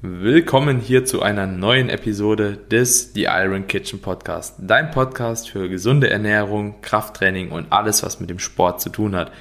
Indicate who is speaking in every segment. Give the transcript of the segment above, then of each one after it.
Speaker 1: Willkommen hier zu einer neuen Episode des The Iron Kitchen Podcast. Dein Podcast für gesunde Ernährung, Krafttraining und alles, was mit dem Sport zu tun hat.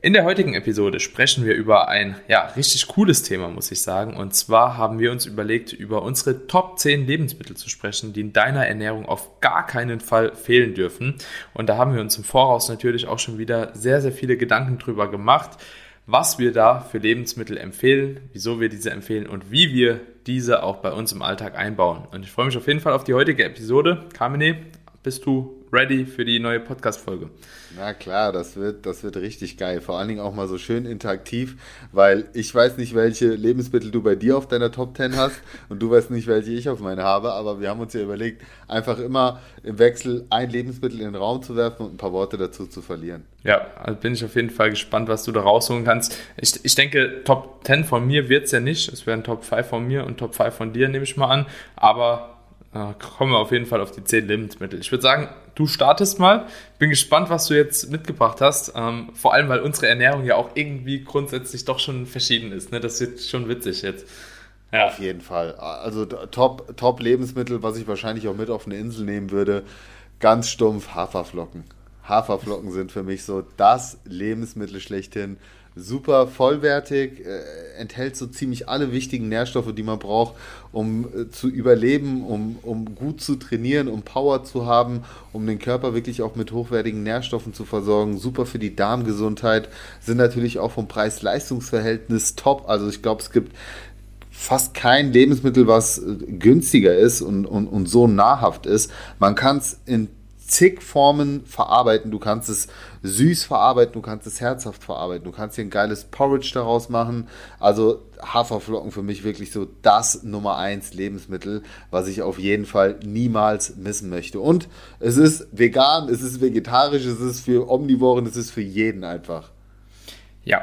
Speaker 1: In der heutigen Episode sprechen wir über ein ja, richtig cooles Thema, muss ich sagen. Und zwar haben wir uns überlegt, über unsere Top 10 Lebensmittel zu sprechen, die in deiner Ernährung auf gar keinen Fall fehlen dürfen. Und da haben wir uns im Voraus natürlich auch schon wieder sehr, sehr viele Gedanken drüber gemacht was wir da für Lebensmittel empfehlen, wieso wir diese empfehlen und wie wir diese auch bei uns im Alltag einbauen. Und ich freue mich auf jeden Fall auf die heutige Episode. Carmine, bist du ready für die neue Podcast-Folge?
Speaker 2: Na klar, das wird, das wird richtig geil. Vor allen Dingen auch mal so schön interaktiv, weil ich weiß nicht, welche Lebensmittel du bei dir auf deiner Top 10 hast und du weißt nicht, welche ich auf meine habe, aber wir haben uns ja überlegt, einfach immer im Wechsel ein Lebensmittel in den Raum zu werfen und ein paar Worte dazu zu verlieren.
Speaker 1: Ja, also bin ich auf jeden Fall gespannt, was du da rausholen kannst. Ich, ich denke, Top 10 von mir wird es ja nicht. Es werden Top 5 von mir und Top 5 von dir, nehme ich mal an. Aber äh, kommen wir auf jeden Fall auf die 10 Lebensmittel. Ich würde sagen, du startest mal. Bin gespannt, was du jetzt mitgebracht hast. Ähm, vor allem, weil unsere Ernährung ja auch irgendwie grundsätzlich doch schon verschieden ist. Ne? Das wird schon witzig jetzt.
Speaker 2: Ja. Auf jeden Fall. Also Top, Top Lebensmittel, was ich wahrscheinlich auch mit auf eine Insel nehmen würde. Ganz stumpf Haferflocken. Haferflocken sind für mich so das Lebensmittel schlechthin super vollwertig, äh, enthält so ziemlich alle wichtigen Nährstoffe, die man braucht, um äh, zu überleben, um, um gut zu trainieren, um Power zu haben, um den Körper wirklich auch mit hochwertigen Nährstoffen zu versorgen. Super für die Darmgesundheit, sind natürlich auch vom Preis-Leistungs-Verhältnis top. Also ich glaube, es gibt fast kein Lebensmittel, was äh, günstiger ist und, und, und so nahrhaft ist. Man kann es in zig Formen verarbeiten. Du kannst es süß verarbeiten, du kannst es herzhaft verarbeiten, du kannst hier ein geiles Porridge daraus machen. Also Haferflocken für mich wirklich so das Nummer eins Lebensmittel, was ich auf jeden Fall niemals missen möchte. Und es ist vegan, es ist vegetarisch, es ist für Omnivoren, es ist für jeden einfach.
Speaker 1: Ja,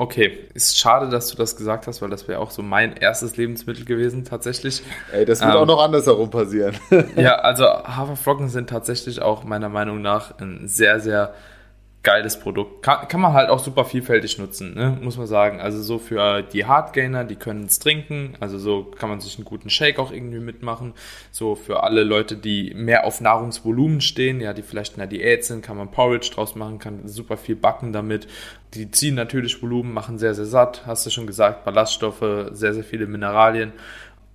Speaker 1: Okay, ist schade, dass du das gesagt hast, weil das wäre auch so mein erstes Lebensmittel gewesen, tatsächlich.
Speaker 2: Ey, das wird ähm, auch noch andersherum passieren.
Speaker 1: ja, also Haferflocken sind tatsächlich auch meiner Meinung nach ein sehr, sehr geiles Produkt. Kann, kann man halt auch super vielfältig nutzen, ne? muss man sagen. Also so für die Hardgainer, die können es trinken. Also so kann man sich einen guten Shake auch irgendwie mitmachen. So für alle Leute, die mehr auf Nahrungsvolumen stehen, ja, die vielleicht in der Diät sind, kann man Porridge draus machen, kann super viel backen damit. Die ziehen natürlich Volumen, machen sehr, sehr satt. Hast du schon gesagt, Ballaststoffe, sehr, sehr viele Mineralien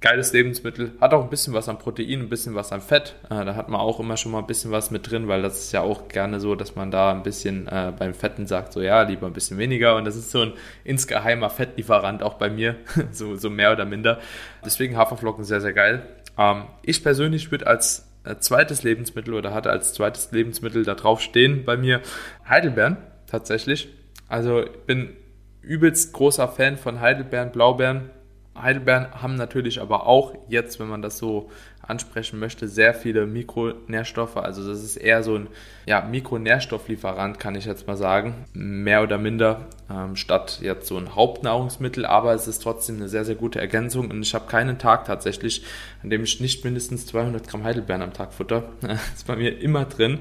Speaker 1: geiles Lebensmittel. Hat auch ein bisschen was an Protein, ein bisschen was an Fett. Äh, da hat man auch immer schon mal ein bisschen was mit drin, weil das ist ja auch gerne so, dass man da ein bisschen äh, beim Fetten sagt, so ja, lieber ein bisschen weniger. Und das ist so ein insgeheimer Fettlieferant auch bei mir, so, so mehr oder minder. Deswegen Haferflocken sehr, sehr geil. Ähm, ich persönlich würde als äh, zweites Lebensmittel oder hatte als zweites Lebensmittel da drauf stehen bei mir Heidelbeeren tatsächlich. Also ich bin übelst großer Fan von Heidelbeeren, Blaubeeren. Heidelbeeren haben natürlich aber auch jetzt, wenn man das so ansprechen möchte, sehr viele Mikronährstoffe. Also das ist eher so ein ja, Mikronährstofflieferant, kann ich jetzt mal sagen, mehr oder minder, ähm, statt jetzt so ein Hauptnahrungsmittel. Aber es ist trotzdem eine sehr, sehr gute Ergänzung und ich habe keinen Tag tatsächlich, an dem ich nicht mindestens 200 Gramm Heidelbeeren am Tag futter. Das ist bei mir immer drin.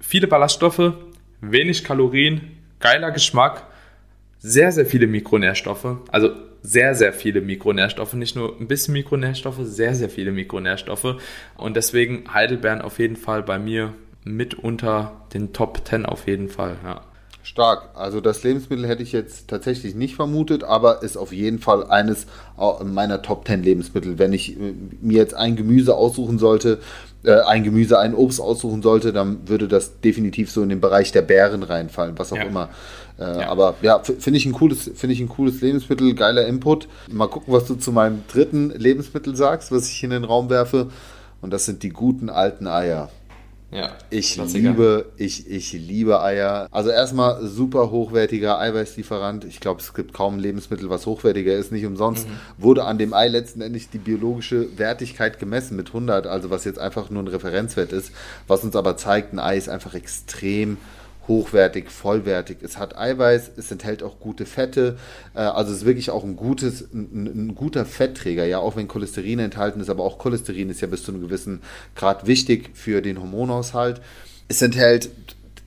Speaker 1: Viele Ballaststoffe, wenig Kalorien, geiler Geschmack, sehr, sehr viele Mikronährstoffe. Also sehr, sehr viele Mikronährstoffe, nicht nur ein bisschen Mikronährstoffe, sehr, sehr viele Mikronährstoffe. Und deswegen Heidelbeeren auf jeden Fall bei mir mit unter den Top 10 auf jeden Fall. Ja.
Speaker 2: Stark. Also das Lebensmittel hätte ich jetzt tatsächlich nicht vermutet, aber ist auf jeden Fall eines meiner Top 10 Lebensmittel. Wenn ich äh, mir jetzt ein Gemüse aussuchen sollte, äh, ein Gemüse, ein Obst aussuchen sollte, dann würde das definitiv so in den Bereich der Beeren reinfallen, was auch ja. immer. Äh, ja. Aber ja, finde ich, ein cooles, find ich ein cooles Lebensmittel, geiler Input. Mal gucken, was du zu meinem dritten Lebensmittel sagst, was ich in den Raum werfe. Und das sind die guten alten Eier. Ja, ich liebe, ich, ich liebe Eier. Also erstmal super hochwertiger Eiweißlieferant. Ich glaube, es gibt kaum ein Lebensmittel, was hochwertiger ist. Nicht umsonst mhm. wurde an dem Ei letzten Endes die biologische Wertigkeit gemessen mit 100, also was jetzt einfach nur ein Referenzwert ist, was uns aber zeigt, ein Ei ist einfach extrem hochwertig, vollwertig. Es hat Eiweiß, es enthält auch gute Fette. Äh, also es ist wirklich auch ein gutes, ein, ein, guter Fettträger, ja, auch wenn Cholesterin enthalten ist, aber auch Cholesterin ist ja bis zu einem gewissen Grad wichtig für den Hormonaushalt. Es enthält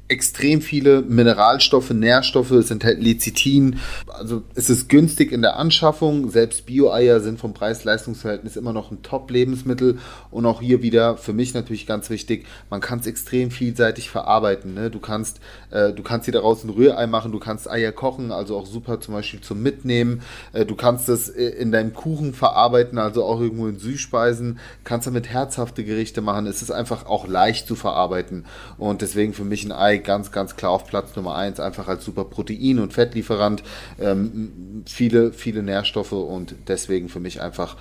Speaker 2: extrem viele Mineralstoffe, Nährstoffe, es enthält Lecithin. Also es ist günstig in der Anschaffung. Selbst Bio-Eier sind vom Preis-Leistungs-Verhältnis immer noch ein Top-Lebensmittel. Und auch hier wieder für mich natürlich ganz wichtig, man kann es extrem vielseitig verarbeiten. Ne? Du kannst, äh, hier daraus ein Rührei machen, du kannst Eier kochen, also auch super zum Beispiel zum Mitnehmen. Äh, du kannst es äh, in deinem Kuchen verarbeiten, also auch irgendwo in Süßspeisen. Kannst damit herzhafte Gerichte machen. Es ist einfach auch leicht zu verarbeiten. Und deswegen für mich ein Ei ganz, ganz klar auf Platz Nummer 1, einfach als super Protein- und Fettlieferant. Ähm, viele, viele Nährstoffe und deswegen für mich einfach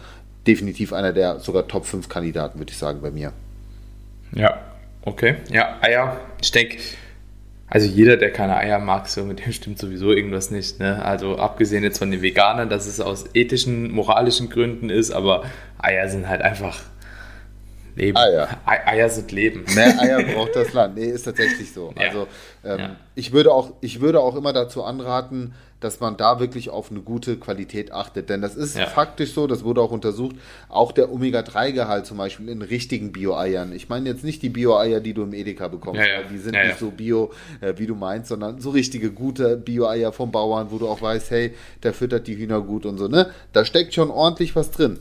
Speaker 2: definitiv einer der sogar Top 5 Kandidaten, würde ich sagen, bei mir.
Speaker 1: Ja, okay. Ja, Eier, ich denke, also jeder, der keine Eier mag, so mit dem stimmt sowieso irgendwas nicht. Ne? Also abgesehen jetzt von den Veganern, dass es aus ethischen, moralischen Gründen ist, aber Eier sind halt einfach Leben. Eier. Eier sind Leben.
Speaker 2: Mehr Eier braucht das Land. Nee, ist tatsächlich so. Ja. Also ähm, ja. ich, würde auch, ich würde auch immer dazu anraten, dass man da wirklich auf eine gute Qualität achtet. Denn das ist ja. faktisch so, das wurde auch untersucht, auch der Omega-3-Gehalt zum Beispiel in richtigen Bio-Eiern. Ich meine jetzt nicht die Bio-Eier, die du im Edeka bekommst, ja, ja. die sind nicht so bio, äh, wie du meinst, sondern so richtige gute Bio-Eier vom Bauern, wo du auch weißt, hey, der füttert die Hühner gut und so. Ne? Da steckt schon ordentlich was drin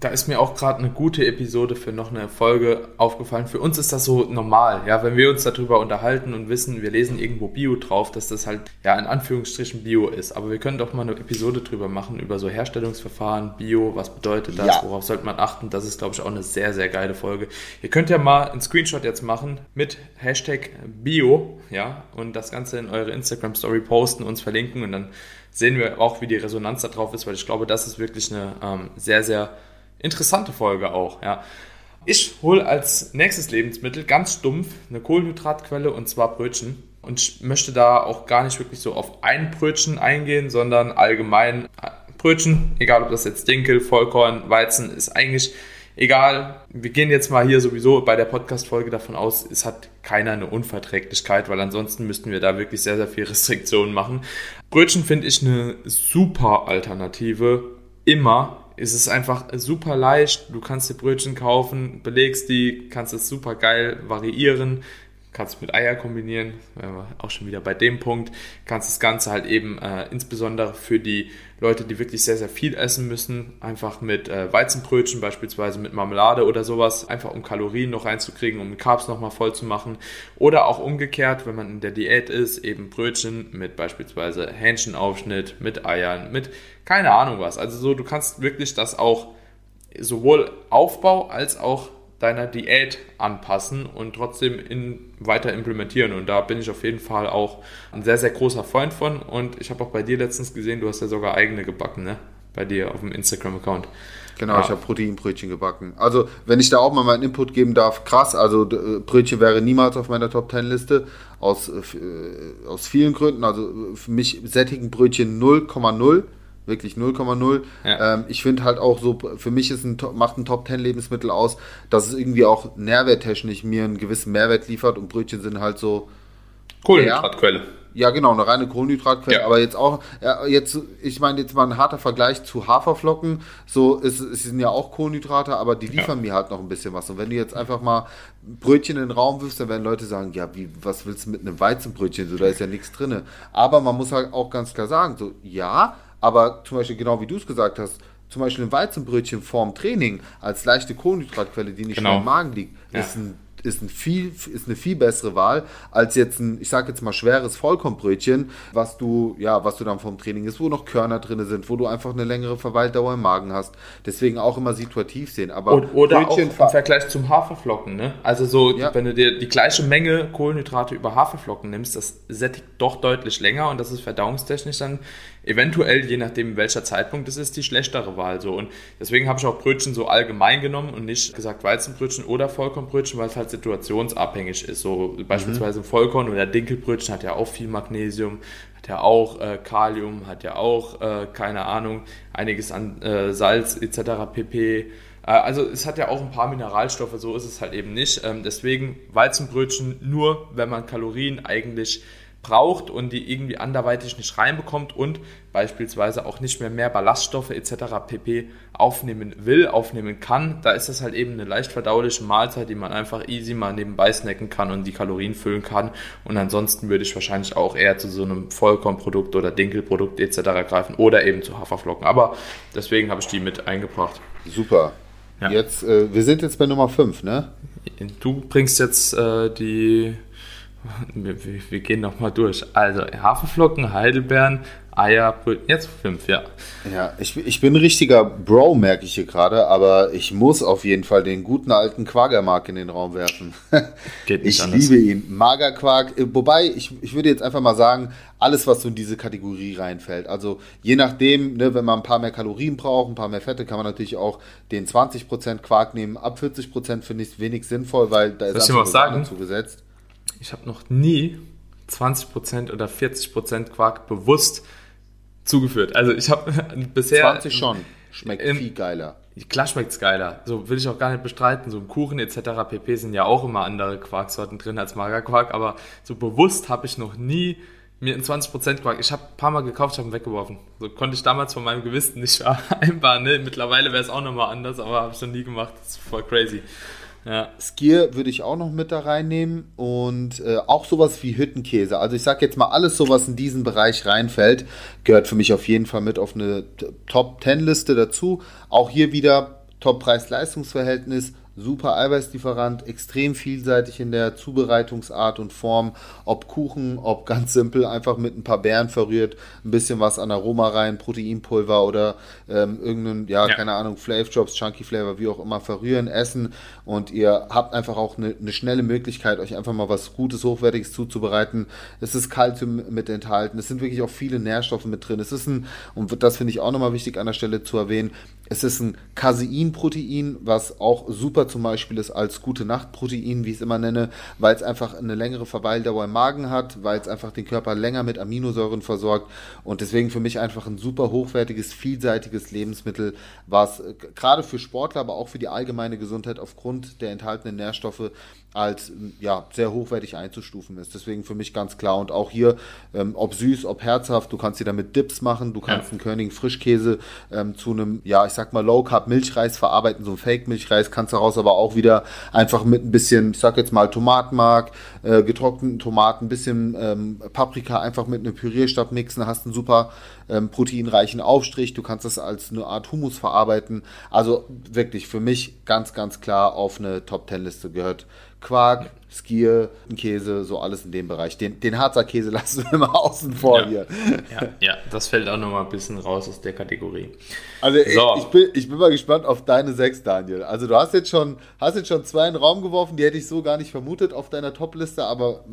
Speaker 1: da ist mir auch gerade eine gute Episode für noch eine Folge aufgefallen. Für uns ist das so normal, ja, wenn wir uns darüber unterhalten und wissen, wir lesen irgendwo Bio drauf, dass das halt ja in Anführungsstrichen Bio ist. Aber wir können doch mal eine Episode drüber machen über so Herstellungsverfahren, Bio, was bedeutet das, ja. worauf sollte man achten. Das ist, glaube ich, auch eine sehr, sehr geile Folge. Ihr könnt ja mal einen Screenshot jetzt machen mit Hashtag Bio, ja, und das Ganze in eure Instagram Story posten, uns verlinken und dann sehen wir auch, wie die Resonanz da drauf ist, weil ich glaube, das ist wirklich eine ähm, sehr, sehr interessante Folge auch, ja. Ich hole als nächstes Lebensmittel ganz stumpf eine Kohlenhydratquelle und zwar Brötchen. Und ich möchte da auch gar nicht wirklich so auf ein Brötchen eingehen, sondern allgemein äh, Brötchen, egal ob das jetzt Dinkel, Vollkorn, Weizen, ist eigentlich egal. Wir gehen jetzt mal hier sowieso bei der Podcast-Folge davon aus, es hat keiner eine Unverträglichkeit, weil ansonsten müssten wir da wirklich sehr, sehr viel Restriktionen machen. Brötchen finde ich eine super Alternative. Immer ist es einfach super leicht. Du kannst dir Brötchen kaufen, belegst die, kannst es super geil variieren, kannst mit Eier kombinieren, auch schon wieder bei dem Punkt, kannst das Ganze halt eben äh, insbesondere für die Leute, die wirklich sehr, sehr viel essen müssen, einfach mit äh, Weizenbrötchen, beispielsweise mit Marmelade oder sowas, einfach um Kalorien noch reinzukriegen, um Carbs nochmal voll zu machen. Oder auch umgekehrt, wenn man in der Diät ist, eben Brötchen mit beispielsweise Hähnchenaufschnitt, mit Eiern, mit keine Ahnung was. Also so, du kannst wirklich das auch sowohl Aufbau als auch deiner Diät anpassen und trotzdem in, weiter implementieren. Und da bin ich auf jeden Fall auch ein sehr, sehr großer Freund von. Und ich habe auch bei dir letztens gesehen, du hast ja sogar eigene gebacken, ne? Bei dir auf dem Instagram-Account.
Speaker 2: Genau, ja. ich habe Proteinbrötchen gebacken. Also, wenn ich da auch mal meinen Input geben darf, krass. Also, Brötchen wäre niemals auf meiner Top 10 Liste. Aus, äh, aus vielen Gründen. Also, für mich sättigen Brötchen 0,0 wirklich 0,0. Ja. Ähm, ich finde halt auch so, für mich ist ein, macht ein Top 10 Lebensmittel aus, dass es irgendwie auch nährwerttechnisch mir einen gewissen Mehrwert liefert und Brötchen sind halt so.
Speaker 1: Kohlenhydratquelle.
Speaker 2: Ja, genau, eine reine Kohlenhydratquelle, ja. aber jetzt auch, ja, jetzt, ich meine, jetzt mal ein harter Vergleich zu Haferflocken, so, es, es sind ja auch Kohlenhydrate, aber die liefern ja. mir halt noch ein bisschen was. Und wenn du jetzt einfach mal Brötchen in den Raum wirfst, dann werden Leute sagen, ja, wie, was willst du mit einem Weizenbrötchen, so, da ist ja nichts drin. Aber man muss halt auch ganz klar sagen, so, ja, aber zum Beispiel, genau wie du es gesagt hast, zum Beispiel ein Weizenbrötchen vorm Training als leichte Kohlenhydratquelle, die nicht genau. im Magen liegt, ja. ist ein ist, ein viel, ist eine viel bessere Wahl als jetzt ein, ich sage jetzt mal, schweres Vollkornbrötchen, was du, ja, was du dann vom Training ist, wo noch Körner drin sind, wo du einfach eine längere Verweildauer im Magen hast. Deswegen auch immer situativ sehen. Aber
Speaker 1: oder, oder Brötchen auch im Vergleich zum Haferflocken, ne? Also so, ja. wenn du dir die gleiche Menge Kohlenhydrate über Haferflocken nimmst, das sättigt doch deutlich länger und das ist verdauungstechnisch dann eventuell, je nachdem welcher Zeitpunkt es ist, die schlechtere Wahl. So. Und deswegen habe ich auch Brötchen so allgemein genommen und nicht gesagt Weizenbrötchen oder Vollkornbrötchen, weil es halt situationsabhängig ist. So mhm. beispielsweise Vollkorn oder Dinkelbrötchen hat ja auch viel Magnesium, hat ja auch äh, Kalium, hat ja auch, äh, keine Ahnung, einiges an äh, Salz etc. pp. Äh, also es hat ja auch ein paar Mineralstoffe, so ist es halt eben nicht. Ähm, deswegen Weizenbrötchen nur, wenn man Kalorien eigentlich braucht und die irgendwie anderweitig nicht reinbekommt und beispielsweise auch nicht mehr mehr Ballaststoffe etc. pp. aufnehmen will, aufnehmen kann, da ist das halt eben eine leicht verdauliche Mahlzeit, die man einfach easy mal nebenbei snacken kann und die Kalorien füllen kann. Und ansonsten würde ich wahrscheinlich auch eher zu so einem Vollkornprodukt oder Dinkelprodukt etc. greifen oder eben zu Haferflocken. Aber deswegen habe ich die mit eingebracht.
Speaker 2: Super. Ja. Jetzt, äh, wir sind jetzt bei Nummer 5, ne?
Speaker 1: Du bringst jetzt äh, die wir, wir gehen nochmal durch. Also Haferflocken, Heidelbeeren, Eier, jetzt fünf, ja.
Speaker 2: Ja, ich, ich bin ein richtiger Bro, merke ich hier gerade, aber ich muss auf jeden Fall den guten alten Quagermark in den Raum werfen. Geht nicht ich anders. liebe ihn. Magerquark, äh, wobei ich, ich würde jetzt einfach mal sagen, alles, was so in diese Kategorie reinfällt. Also je nachdem, ne, wenn man ein paar mehr Kalorien braucht, ein paar mehr Fette, kann man natürlich auch den 20% Quark nehmen. Ab 40% finde ich es wenig sinnvoll, weil da ist
Speaker 1: einfach zugesetzt ich habe noch nie 20% oder 40% Quark bewusst zugeführt. Also ich habe bisher...
Speaker 2: 20 schon. Schmeckt im, viel geiler.
Speaker 1: Klar schmeckt es geiler. So will ich auch gar nicht bestreiten. So im Kuchen etc. pp. sind ja auch immer andere Quarksorten drin als Magerquark. Aber so bewusst habe ich noch nie mir einen 20% Quark. Ich habe ein paar Mal gekauft, habe ihn weggeworfen. So konnte ich damals von meinem Gewissen nicht vereinbaren. Ne? Mittlerweile wäre es auch nochmal anders, aber habe ich noch nie gemacht. Das ist voll crazy.
Speaker 2: Ja. Skier würde ich auch noch mit da reinnehmen und äh, auch sowas wie Hüttenkäse. Also ich sage jetzt mal, alles so, was in diesen Bereich reinfällt, gehört für mich auf jeden Fall mit auf eine Top-10-Liste dazu. Auch hier wieder Top-Preis-Leistungsverhältnis super Eiweißlieferant, extrem vielseitig in der Zubereitungsart und Form. Ob Kuchen, ob ganz simpel, einfach mit ein paar Beeren verrührt, ein bisschen was an Aroma rein, Proteinpulver oder ähm, irgendeinen, ja, ja, keine Ahnung, Flav Drops, Chunky Flavor, wie auch immer, verrühren, essen und ihr habt einfach auch eine, eine schnelle Möglichkeit, euch einfach mal was Gutes, Hochwertiges zuzubereiten. Es ist Kalzium mit enthalten, es sind wirklich auch viele Nährstoffe mit drin. Es ist ein, und das finde ich auch nochmal wichtig an der Stelle zu erwähnen, es ist ein Caseinprotein, was auch super zum Beispiel ist als gute Nachtprotein, wie ich es immer nenne, weil es einfach eine längere Verweildauer im Magen hat, weil es einfach den Körper länger mit Aminosäuren versorgt und deswegen für mich einfach ein super hochwertiges, vielseitiges Lebensmittel, was äh, gerade für Sportler, aber auch für die allgemeine Gesundheit aufgrund der enthaltenen Nährstoffe als ja, sehr hochwertig einzustufen ist. Deswegen für mich ganz klar. Und auch hier, ähm, ob süß, ob herzhaft, du kannst dir damit Dips machen, du kannst ja. einen Körnigen Frischkäse ähm, zu einem, ja, ich sag mal, Low Carb Milchreis verarbeiten, so ein Fake Milchreis, kannst daraus aber auch wieder einfach mit ein bisschen, ich sag jetzt mal, Tomatenmark, äh, getrockneten Tomaten, ein bisschen ähm, Paprika einfach mit einem Pürierstab mixen, hast einen super ähm, proteinreichen Aufstrich. Du kannst das als eine Art Hummus verarbeiten. Also wirklich für mich ganz, ganz klar auf eine Top-10-Liste gehört Quark, Skier, Käse, so alles in dem Bereich. Den, den Harzer Käse lassen wir mal außen vor
Speaker 1: ja.
Speaker 2: hier.
Speaker 1: Ja, ja, das fällt auch nochmal ein bisschen raus aus der Kategorie.
Speaker 2: Also so. ich, bin, ich bin mal gespannt auf deine sechs, Daniel. Also du hast jetzt schon, hast jetzt schon zwei in den Raum geworfen, die hätte ich so gar nicht vermutet auf deiner Top-Liste, aber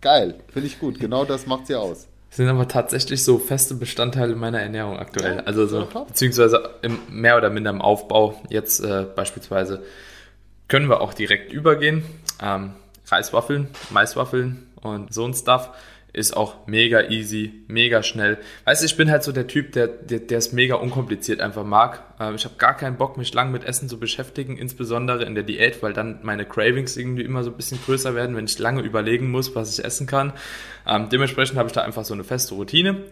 Speaker 2: geil, finde ich gut. Genau das macht sie aus.
Speaker 1: Sind aber tatsächlich so feste Bestandteile meiner Ernährung aktuell. Ja, also so, beziehungsweise im, mehr oder minder im Aufbau. Jetzt äh, beispielsweise können wir auch direkt übergehen. Ähm, Reiswaffeln, Maiswaffeln und so ein Stuff ist auch mega easy, mega schnell. Weißt du, ich bin halt so der Typ, der, der, es mega unkompliziert einfach mag. Ähm, ich habe gar keinen Bock, mich lang mit Essen zu beschäftigen, insbesondere in der Diät, weil dann meine Cravings irgendwie immer so ein bisschen größer werden, wenn ich lange überlegen muss, was ich essen kann. Ähm, dementsprechend habe ich da einfach so eine feste Routine.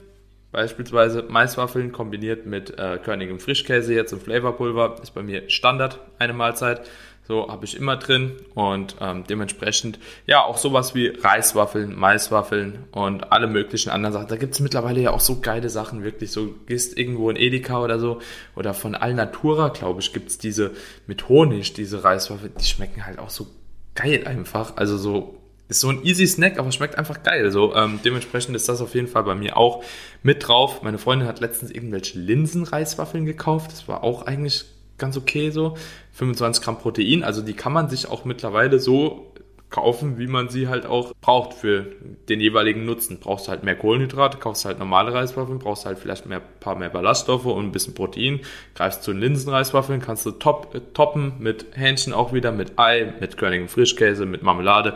Speaker 1: Beispielsweise Maiswaffeln kombiniert mit äh, körnigem Frischkäse jetzt und Flavorpulver ist bei mir Standard eine Mahlzeit. So habe ich immer drin und ähm, dementsprechend ja auch sowas wie Reiswaffeln, Maiswaffeln und alle möglichen anderen Sachen. Da gibt es mittlerweile ja auch so geile Sachen, wirklich. So gehst irgendwo in Edeka oder so oder von Alnatura, glaube ich, gibt es diese mit Honig, diese Reiswaffeln. Die schmecken halt auch so geil einfach. Also so ist so ein easy Snack, aber schmeckt einfach geil. So ähm, dementsprechend ist das auf jeden Fall bei mir auch mit drauf. Meine Freundin hat letztens irgendwelche Linsenreiswaffeln gekauft. Das war auch eigentlich ganz okay so. 25 Gramm Protein, also die kann man sich auch mittlerweile so kaufen, wie man sie halt auch braucht für den jeweiligen Nutzen. Brauchst du halt mehr Kohlenhydrate, kaufst halt normale Reiswaffeln, brauchst halt vielleicht mehr paar mehr Ballaststoffe und ein bisschen Protein. Greifst zu Linsenreiswaffeln, kannst du top, äh, toppen mit Hähnchen auch wieder, mit Ei, mit körnigem Frischkäse, mit Marmelade.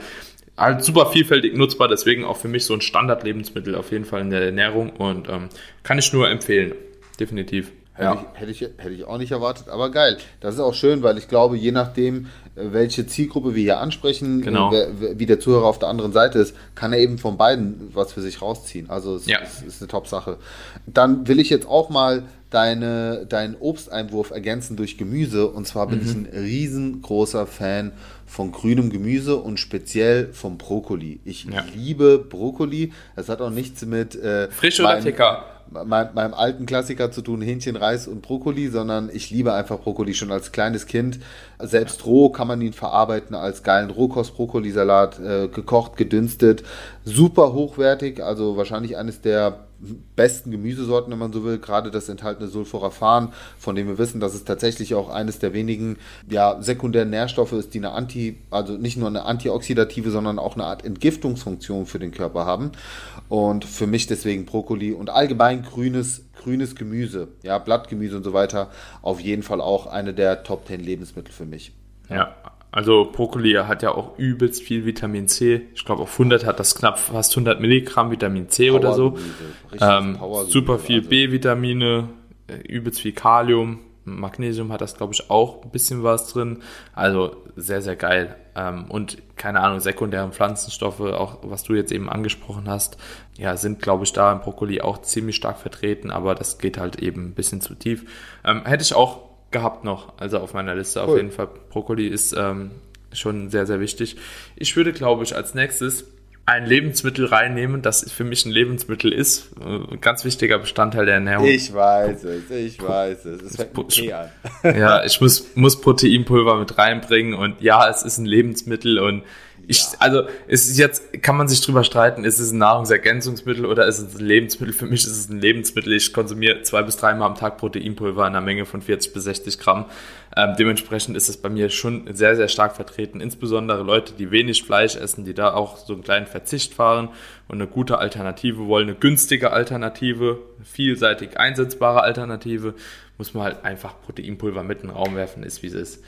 Speaker 1: Halt super vielfältig nutzbar, deswegen auch für mich so ein Standardlebensmittel auf jeden Fall in der Ernährung und ähm, kann ich nur empfehlen, definitiv.
Speaker 2: Hätte, ja. ich, hätte, ich, hätte ich auch nicht erwartet, aber geil. Das ist auch schön, weil ich glaube, je nachdem, äh, welche Zielgruppe wir hier ansprechen,
Speaker 1: genau.
Speaker 2: wie der Zuhörer auf der anderen Seite ist, kann er eben von beiden was für sich rausziehen. Also es
Speaker 1: ja.
Speaker 2: ist, ist eine Top-Sache. Dann will ich jetzt auch mal deine, deinen Obsteinwurf ergänzen durch Gemüse. Und zwar bin mhm. ich ein riesengroßer Fan von grünem Gemüse und speziell vom Brokkoli. Ich ja. liebe Brokkoli. Es hat auch nichts mit
Speaker 1: äh, frisch oder Ticker
Speaker 2: mein, meinem alten Klassiker zu tun, Hähnchen, Reis und Brokkoli, sondern ich liebe einfach Brokkoli schon als kleines Kind. Selbst roh kann man ihn verarbeiten als geilen Rohkost-Brokkolisalat, äh, gekocht, gedünstet. Super hochwertig, also wahrscheinlich eines der besten Gemüsesorten, wenn man so will, gerade das enthaltene Sulforaphan, von dem wir wissen, dass es tatsächlich auch eines der wenigen ja, sekundären Nährstoffe ist, die eine Anti, also nicht nur eine antioxidative, sondern auch eine Art Entgiftungsfunktion für den Körper haben. Und für mich deswegen Brokkoli und allgemein grünes, grünes Gemüse, ja, Blattgemüse und so weiter, auf jeden Fall auch eine der Top 10 Lebensmittel für mich.
Speaker 1: Ja, also Brokkoli hat ja auch übelst viel Vitamin C. Ich glaube, auf 100 hat das knapp fast 100 Milligramm Vitamin C Power oder so. Ähm, super viel also. B-Vitamine, äh, übelst viel Kalium. Magnesium hat das, glaube ich, auch ein bisschen was drin. Also sehr, sehr geil. Ähm, und keine Ahnung, sekundäre Pflanzenstoffe, auch was du jetzt eben angesprochen hast, ja, sind, glaube ich, da im Brokkoli auch ziemlich stark vertreten, aber das geht halt eben ein bisschen zu tief. Ähm, hätte ich auch gehabt noch, also auf meiner Liste cool. auf jeden Fall. Brokkoli ist ähm, schon sehr, sehr wichtig. Ich würde, glaube ich, als nächstes ein Lebensmittel reinnehmen, das für mich ein Lebensmittel ist. Ein äh, ganz wichtiger Bestandteil der Ernährung.
Speaker 2: Ich weiß es, ich weiß es. Es fängt mit P an.
Speaker 1: Ja, ich muss, muss Proteinpulver mit reinbringen und ja, es ist ein Lebensmittel und ich, also ist jetzt kann man sich drüber streiten, ist es ein Nahrungsergänzungsmittel oder ist es ein Lebensmittel? Für mich ist es ein Lebensmittel. Ich konsumiere zwei bis dreimal am Tag Proteinpulver in einer Menge von 40 bis 60 Gramm. Ähm, dementsprechend ist es bei mir schon sehr, sehr stark vertreten. Insbesondere Leute, die wenig Fleisch essen, die da auch so einen kleinen Verzicht fahren und eine gute Alternative wollen, eine günstige Alternative, vielseitig einsetzbare Alternative, muss man halt einfach Proteinpulver mit in den Raum werfen, ist wie es ist.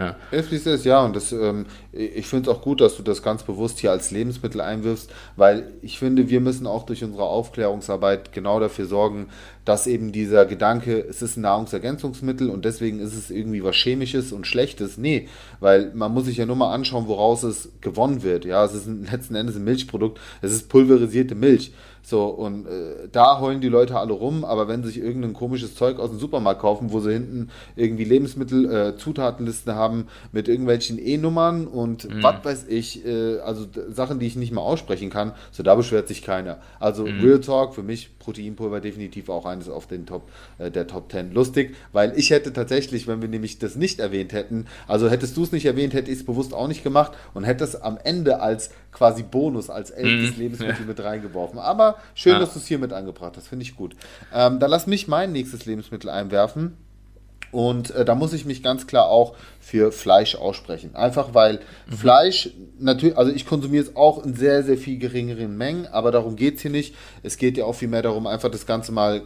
Speaker 2: Ja. Es ist ja, und das, ähm, ich finde es auch gut, dass du das ganz bewusst hier als Lebensmittel einwirfst, weil ich finde, wir müssen auch durch unsere Aufklärungsarbeit genau dafür sorgen, dass eben dieser Gedanke, es ist ein Nahrungsergänzungsmittel und deswegen ist es irgendwie was Chemisches und Schlechtes. Nee, weil man muss sich ja nur mal anschauen, woraus es gewonnen wird. Ja, es ist letzten Endes ein Milchprodukt, es ist pulverisierte Milch. So, und äh, da heulen die Leute alle rum, aber wenn sie sich irgendein komisches Zeug aus dem Supermarkt kaufen, wo sie hinten irgendwie Lebensmittel, äh, Zutatenlisten haben mit irgendwelchen E-Nummern und mhm. was weiß ich, äh, also Sachen, die ich nicht mal aussprechen kann, so da beschwert sich keiner. Also mhm. Real Talk, für mich Proteinpulver definitiv auch eines auf den Top, äh, der Top 10. Lustig, weil ich hätte tatsächlich, wenn wir nämlich das nicht erwähnt hätten, also hättest du es nicht erwähnt, hätte ich es bewusst auch nicht gemacht und hätte es am Ende als quasi Bonus, als elftes mhm. Lebensmittel ja. mit reingeworfen. Aber schön, ja. dass du es hier mit angebracht hast, finde ich gut. Ähm, dann lass mich mein nächstes Lebensmittel einwerfen. Und äh, da muss ich mich ganz klar auch für Fleisch aussprechen. Einfach weil mhm. Fleisch, natürlich, also ich konsumiere es auch in sehr, sehr viel geringeren Mengen, aber darum geht es hier nicht. Es geht ja auch viel mehr darum, einfach das Ganze mal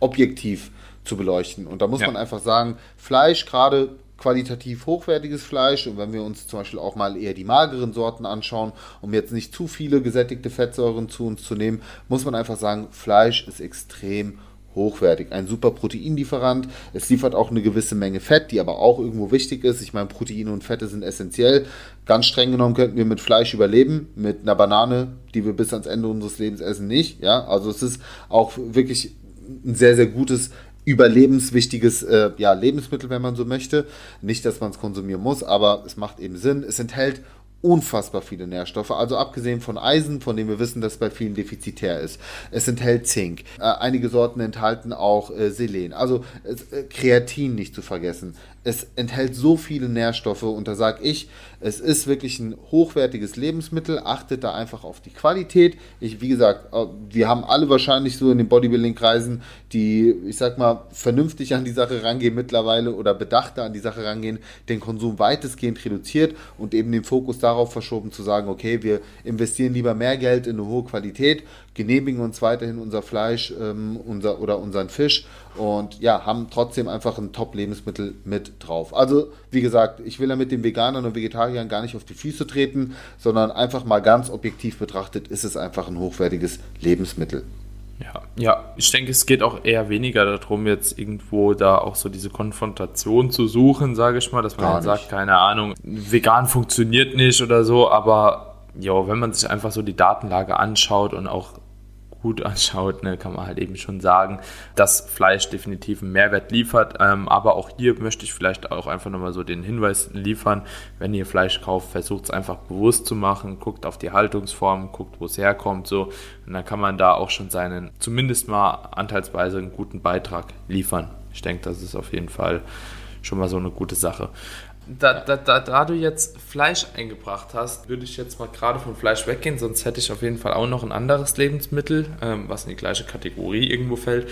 Speaker 2: objektiv zu beleuchten. Und da muss ja. man einfach sagen, Fleisch, gerade qualitativ hochwertiges Fleisch und wenn wir uns zum Beispiel auch mal eher die mageren Sorten anschauen, um jetzt nicht zu viele gesättigte Fettsäuren zu uns zu nehmen, muss man einfach sagen, Fleisch ist extrem hochwertig. Ein super Proteinlieferant. Es liefert auch eine gewisse Menge Fett, die aber auch irgendwo wichtig ist. Ich meine, Proteine und Fette sind essentiell. Ganz streng genommen könnten wir mit Fleisch überleben, mit einer Banane, die wir bis ans Ende unseres Lebens essen, nicht. Ja, also es ist auch wirklich ein sehr, sehr gutes überlebenswichtiges äh, ja, Lebensmittel, wenn man so möchte. Nicht, dass man es konsumieren muss, aber es macht eben Sinn. Es enthält unfassbar viele Nährstoffe, also abgesehen von Eisen, von dem wir wissen, dass es bei vielen defizitär ist. Es enthält Zink. Äh, einige Sorten enthalten auch äh, Selen, also äh, Kreatin nicht zu vergessen es enthält so viele Nährstoffe und da sage ich, es ist wirklich ein hochwertiges Lebensmittel. Achtet da einfach auf die Qualität. Ich, wie gesagt, äh, wir haben alle wahrscheinlich so in den Bodybuilding-Kreisen, die, ich sag mal, vernünftig an die Sache rangehen mittlerweile oder bedachter an die Sache rangehen, den Konsum weitestgehend reduziert und eben den Fokus darauf verschoben zu sagen, okay, wir investieren lieber mehr Geld in eine hohe Qualität, genehmigen uns weiterhin unser Fleisch ähm, unser, oder unseren Fisch und ja, haben trotzdem einfach ein Top-Lebensmittel mit drauf. Also, wie gesagt, ich will ja mit den Veganern und Vegetariern gar nicht auf die Füße treten, sondern einfach mal ganz objektiv betrachtet ist es einfach ein hochwertiges Lebensmittel.
Speaker 1: Ja, ja, ich denke, es geht auch eher weniger darum, jetzt irgendwo da auch so diese Konfrontation zu suchen, sage ich mal, dass man sagt, keine Ahnung, vegan funktioniert nicht oder so, aber ja, wenn man sich einfach so die Datenlage anschaut und auch gut anschaut, ne, kann man halt eben schon sagen, dass Fleisch definitiv einen Mehrwert liefert. Ähm, aber auch hier möchte ich vielleicht auch einfach nochmal so den Hinweis liefern, wenn ihr Fleisch kauft, versucht es einfach bewusst zu machen, guckt auf die Haltungsform, guckt, wo es herkommt, so. Und dann kann man da auch schon seinen, zumindest mal anteilsweise einen guten Beitrag liefern. Ich denke, das ist auf jeden Fall schon mal so eine gute Sache da, da, da, da du jetzt Fleisch eingebracht hast, würde ich jetzt mal gerade vom Fleisch weggehen, sonst hätte ich auf jeden Fall auch noch ein anderes Lebensmittel, ähm, was in die gleiche Kategorie irgendwo fällt.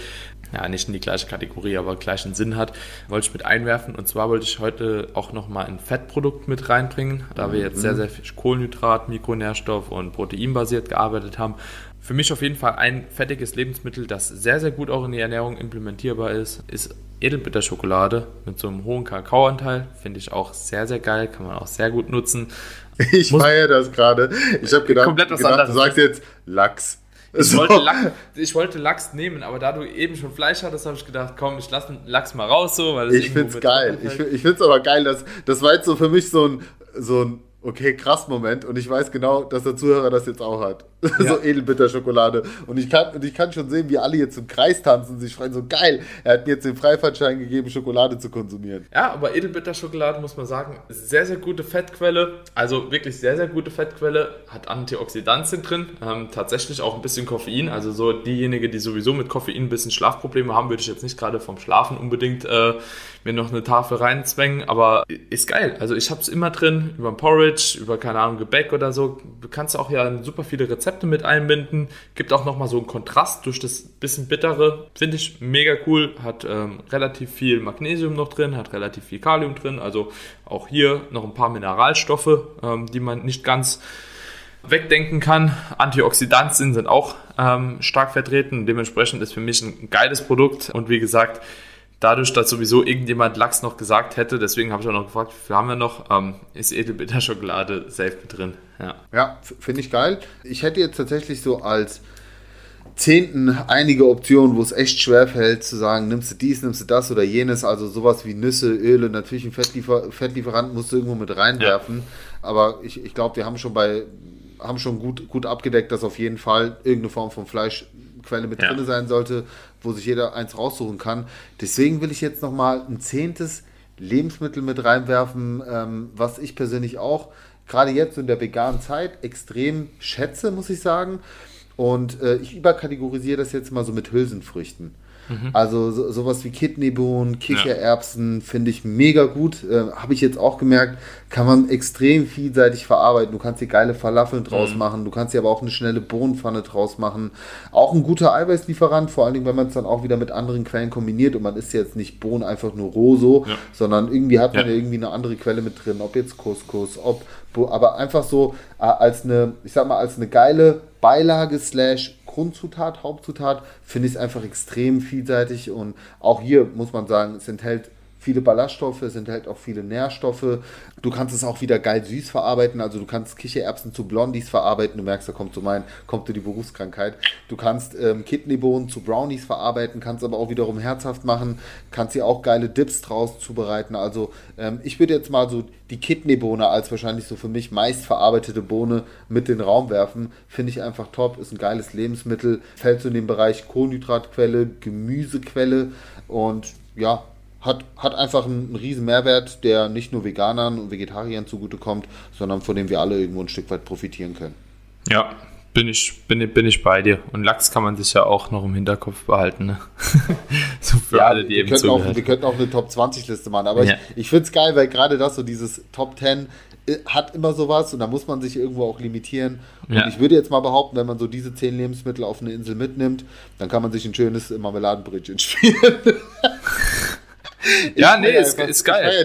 Speaker 1: Ja, nicht in die gleiche Kategorie, aber gleichen Sinn hat, wollte ich mit einwerfen. Und zwar wollte ich heute auch nochmal ein Fettprodukt mit reinbringen, da wir jetzt sehr, mhm. sehr viel Kohlenhydrat, Mikronährstoff und Proteinbasiert gearbeitet haben. Für mich auf jeden Fall ein fettiges Lebensmittel, das sehr, sehr gut auch in die Ernährung implementierbar ist, ist Edelbitterschokolade mit so einem hohen Kakaoanteil. Finde ich auch sehr, sehr geil, kann man auch sehr gut nutzen.
Speaker 2: Ich feiere das gerade. Ich habe gedacht, komplett was gedacht, du sagst jetzt Lachs.
Speaker 1: Ich, so. wollte Lachs, ich wollte Lachs nehmen, aber da du eben schon Fleisch hattest, habe ich gedacht, komm, ich lasse Lachs mal raus. So,
Speaker 2: weil ich finde es geil. Ich, ich finde es aber geil, dass das war jetzt so für mich so ein, so ein okay, krass Moment. Und ich weiß genau, dass der Zuhörer das jetzt auch hat. Ja. so Edelbitterschokolade. Und ich kann, und ich kann schon sehen, wie alle jetzt im Kreis tanzen, sich freuen, so geil. Er hat mir jetzt den Freifahrtschein gegeben, Schokolade zu konsumieren.
Speaker 1: Ja, aber Edelbitterschokolade, muss man sagen, sehr, sehr gute Fettquelle. Also wirklich sehr, sehr gute Fettquelle. Hat Antioxidantien drin. Ähm, tatsächlich auch ein bisschen Koffein. Also so diejenigen, die sowieso mit Koffein ein bisschen Schlafprobleme haben, würde ich jetzt nicht gerade vom Schlafen unbedingt äh, mir noch eine Tafel reinzwängen. Aber ist geil. Also ich habe es immer drin, über Porridge, über, keine Ahnung, Gebäck oder so. Du kannst auch ja super viele Rezepte Rezepte mit einbinden. Gibt auch nochmal so einen Kontrast durch das bisschen bittere. Finde ich mega cool. Hat ähm, relativ viel Magnesium noch drin, hat relativ viel Kalium drin. Also auch hier noch ein paar Mineralstoffe, ähm, die man nicht ganz wegdenken kann. Antioxidantien sind auch ähm, stark vertreten. Dementsprechend ist für mich ein geiles Produkt. Und wie gesagt, dadurch, dass sowieso irgendjemand Lachs noch gesagt hätte, deswegen habe ich auch noch gefragt, wie viel haben wir noch, ähm, ist Edelbitterschokolade safe mit drin.
Speaker 2: Ja, ja finde ich geil. Ich hätte jetzt tatsächlich so als Zehnten einige Optionen, wo es echt schwer fällt zu sagen, nimmst du dies, nimmst du das oder jenes, also sowas wie Nüsse, Öle, natürlich ein Fettliefer Fettlieferant musst du irgendwo mit reinwerfen, ja. aber ich, ich glaube, wir haben schon bei haben schon gut, gut abgedeckt, dass auf jeden Fall irgendeine Form von Fleischquelle mit ja. drin sein sollte, wo sich jeder eins raussuchen kann. Deswegen will ich jetzt nochmal ein zehntes Lebensmittel mit reinwerfen, ähm, was ich persönlich auch gerade jetzt in der veganen Zeit extrem schätze, muss ich sagen. Und äh, ich überkategorisiere das jetzt mal so mit Hülsenfrüchten. Mhm. Also so, sowas wie Kidneybohnen, Kichererbsen ja. finde ich mega gut. Äh, Habe ich jetzt auch gemerkt, kann man extrem vielseitig verarbeiten. Du kannst hier geile Falafeln draus mhm. machen, du kannst hier aber auch eine schnelle Bohnenpfanne draus machen. Auch ein guter Eiweißlieferant, vor allen Dingen, wenn man es dann auch wieder mit anderen Quellen kombiniert und man isst jetzt nicht Bohnen einfach nur roh so, ja. sondern irgendwie hat man ja. ja irgendwie eine andere Quelle mit drin, ob jetzt Couscous, ob aber einfach so äh, als eine, ich sag mal, als eine geile Beilage slash Grundzutat, Hauptzutat, finde ich es einfach extrem vielseitig und auch hier muss man sagen, es enthält viele Ballaststoffe, es enthält auch viele Nährstoffe. Du kannst es auch wieder geil süß verarbeiten, also du kannst Kichererbsen zu Blondies verarbeiten. Du merkst, da kommt so mein, kommt dir die Berufskrankheit. Du kannst ähm, Kidneybohnen zu Brownies verarbeiten, kannst aber auch wiederum herzhaft machen, kannst hier auch geile Dips draus zubereiten. Also ähm, ich würde jetzt mal so die Kidneybohne als wahrscheinlich so für mich meist verarbeitete Bohne mit in den Raum werfen. Finde ich einfach top, ist ein geiles Lebensmittel, fällt so in den Bereich Kohlenhydratquelle, Gemüsequelle und ja, hat, hat einfach einen, einen riesen Mehrwert, der nicht nur Veganern und Vegetariern zugutekommt, sondern von dem wir alle irgendwo ein Stück weit profitieren können.
Speaker 1: Ja, bin ich, bin, bin ich bei dir. Und Lachs kann man sich ja auch noch im Hinterkopf behalten. Ne?
Speaker 2: so für ja, alle, die eben zuhören. Wir könnten auch eine Top 20 Liste machen, aber ja. ich, ich finde es geil, weil gerade das so dieses Top 10 äh, hat immer sowas und da muss man sich irgendwo auch limitieren. Und ja. ich würde jetzt mal behaupten, wenn man so diese 10 Lebensmittel auf eine Insel mitnimmt, dann kann man sich ein schönes Marmeladenbrötchen spielen. Ja, nee, ist, einfach, ist geil. Ich feiere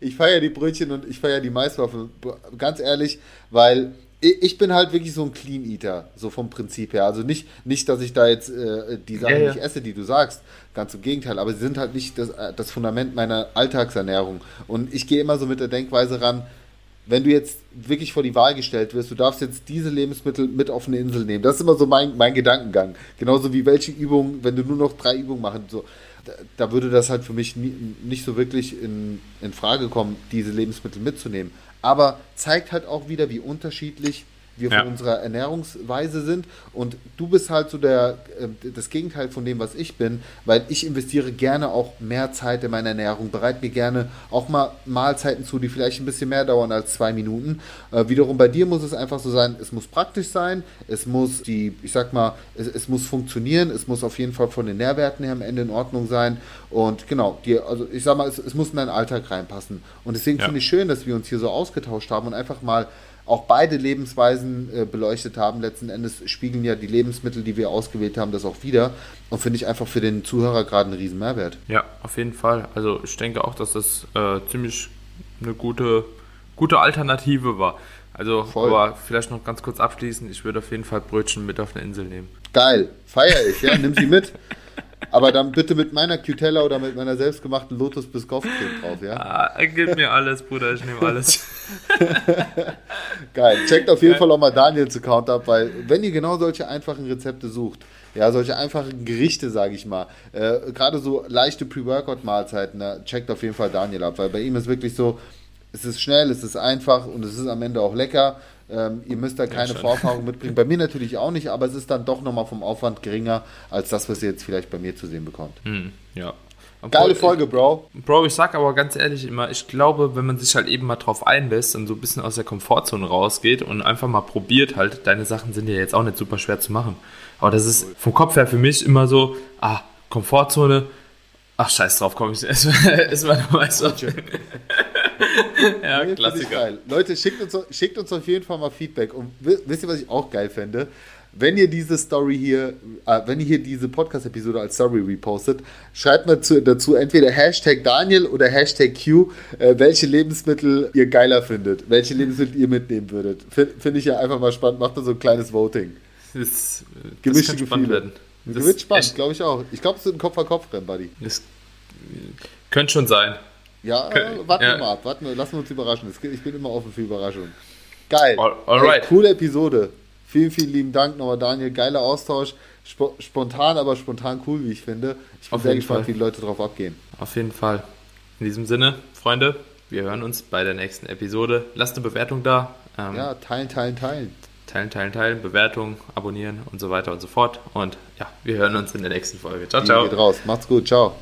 Speaker 2: die, feier die Brötchen und ich feiere die Maiswaffeln. Ganz ehrlich, weil ich bin halt wirklich so ein Clean Eater, so vom Prinzip her. Also nicht, nicht dass ich da jetzt äh, die Sachen ja, ja. nicht esse, die du sagst, ganz im Gegenteil, aber sie sind halt nicht das, äh, das Fundament meiner Alltagsernährung. Und ich gehe immer so mit der Denkweise ran, wenn du jetzt wirklich vor die Wahl gestellt wirst, du darfst jetzt diese Lebensmittel mit auf eine Insel nehmen. Das ist immer so mein, mein Gedankengang. Genauso wie welche Übungen, wenn du nur noch drei Übungen machen, so, da, würde das halt für mich nie, nicht so wirklich in, in Frage kommen, diese Lebensmittel mitzunehmen. Aber zeigt halt auch wieder, wie unterschiedlich wir von
Speaker 1: Ja.
Speaker 2: unserer Ernährungsweise sind. Und du bist halt so der, äh, das Gegenteil von dem, was ich bin, weil ich investiere gerne auch mehr Zeit in meine Ernährung, bereite mir gerne auch mal Mahlzeiten zu, die vielleicht ein bisschen mehr dauern als zwei Minuten. Äh, wiederum bei dir muss es einfach so sein, es muss praktisch sein, es muss die, ich sag mal, es, es muss funktionieren, es muss auf jeden Fall von den Nährwerten her am Ende in Ordnung sein. Und genau, die, also ich sag mal, es, es muss in deinen Alltag reinpassen. Und deswegen
Speaker 1: Ja.
Speaker 2: finde ich schön, dass wir uns hier so ausgetauscht haben und einfach mal auch beide Lebensweisen äh, beleuchtet haben. Letzten Endes spiegeln ja die Lebensmittel, die wir ausgewählt haben, das auch wieder. Und finde ich einfach für den Zuhörer gerade einen riesen Mehrwert.
Speaker 1: Ja, auf jeden Fall. Also ich denke auch, dass das äh, ziemlich eine gute, gute Alternative war. Also,
Speaker 2: Voll.
Speaker 1: aber vielleicht noch ganz kurz abschließend, ich würde auf jeden Fall Brötchen mit auf eine Insel nehmen.
Speaker 2: Geil, feier ich, ja, nimm sie mit. Aber dann bitte mit meiner Cutella oder mit meiner selbstgemachten Lotus Biscoff drauf, ja?
Speaker 1: Ah, gib mir alles, Bruder, ich nehme alles.
Speaker 2: Geil. Checkt auf jeden Fall auch mal Daniels Account ab, weil wenn ihr genau solche einfachen Rezepte sucht, ja, solche einfachen Gerichte, sage ich mal, äh, gerade so leichte Pre-Workout-Mahlzeiten, checkt auf jeden Fall Daniel ab, weil bei ihm ist wirklich so, es ist schnell, es ist einfach und es ist am Ende auch lecker. Ähm, ihr müsst da keine
Speaker 1: schon.
Speaker 2: Vorerfahrung mitbringen. Bei mir natürlich auch nicht, aber es ist dann doch nochmal vom Aufwand geringer, als das, was ihr jetzt vielleicht bei mir zu sehen bekommt.
Speaker 1: Hm, ja.
Speaker 2: Geile
Speaker 1: Obwohl,
Speaker 2: Folge, Bro.
Speaker 1: Bro, ich sag aber ganz ehrlich immer, ich glaube, wenn man sich halt eben mal drauf einlässt und so ein bisschen aus der Komfortzone rausgeht und einfach mal probiert halt, deine Sachen sind ja jetzt auch nicht super schwer zu machen. Aber das ist vom Kopf her für mich immer so, ah, Komfortzone, ach scheiß drauf, komm ich erstmal erstmal nochmal so. ja,
Speaker 2: Nee,
Speaker 1: Klassiker.
Speaker 2: Geil. Leute, schickt uns, schickt uns auf jeden Fall mal Feedback. Und wi- wisst ihr, was ich auch geil fände? Wenn ihr diese Story hier, äh, wenn ihr hier diese Podcast-Episode als Story repostet, schreibt mal zu, dazu entweder Hashtag Daniel oder Hashtag Q, äh, welche Lebensmittel ihr geiler findet, welche Lebensmittel ihr mitnehmen würdet. Finde find ich ja einfach mal spannend. Macht da so ein kleines Voting.
Speaker 1: Das, das
Speaker 2: Gemischte
Speaker 1: kann spannend werden. Das
Speaker 2: Das wird
Speaker 1: ist
Speaker 2: spannend, glaube ich auch. Ich glaube, es ist ein Kopf-an-Kopf-Rennen, Buddy.
Speaker 1: Das könnte schon sein.
Speaker 2: Ja, äh, warten
Speaker 1: ja.
Speaker 2: wir mal ab. Warten wir, lassen wir uns überraschen. Ich bin immer offen für Überraschungen. Geil.
Speaker 1: All- alright.
Speaker 2: Ey, coole Episode. Vielen, vielen lieben Dank nochmal, Daniel. Geiler Austausch. Spo spontan, aber spontan cool, wie ich finde. Ich bin
Speaker 1: Auf
Speaker 2: sehr gespannt,
Speaker 1: Fall.
Speaker 2: wie die Leute drauf abgehen.
Speaker 1: Auf jeden Fall. In diesem Sinne, Freunde, wir hören uns bei der nächsten Episode. Lasst eine Bewertung da. Ähm,
Speaker 2: Ja, teilen, teilen, teilen.
Speaker 1: Teilen, teilen, teilen, Bewertung, abonnieren und so weiter und so fort. Und ja, wir hören uns in der nächsten Folge. Ciao,
Speaker 2: Die
Speaker 1: ciao.
Speaker 2: geht raus. Macht's gut. Ciao.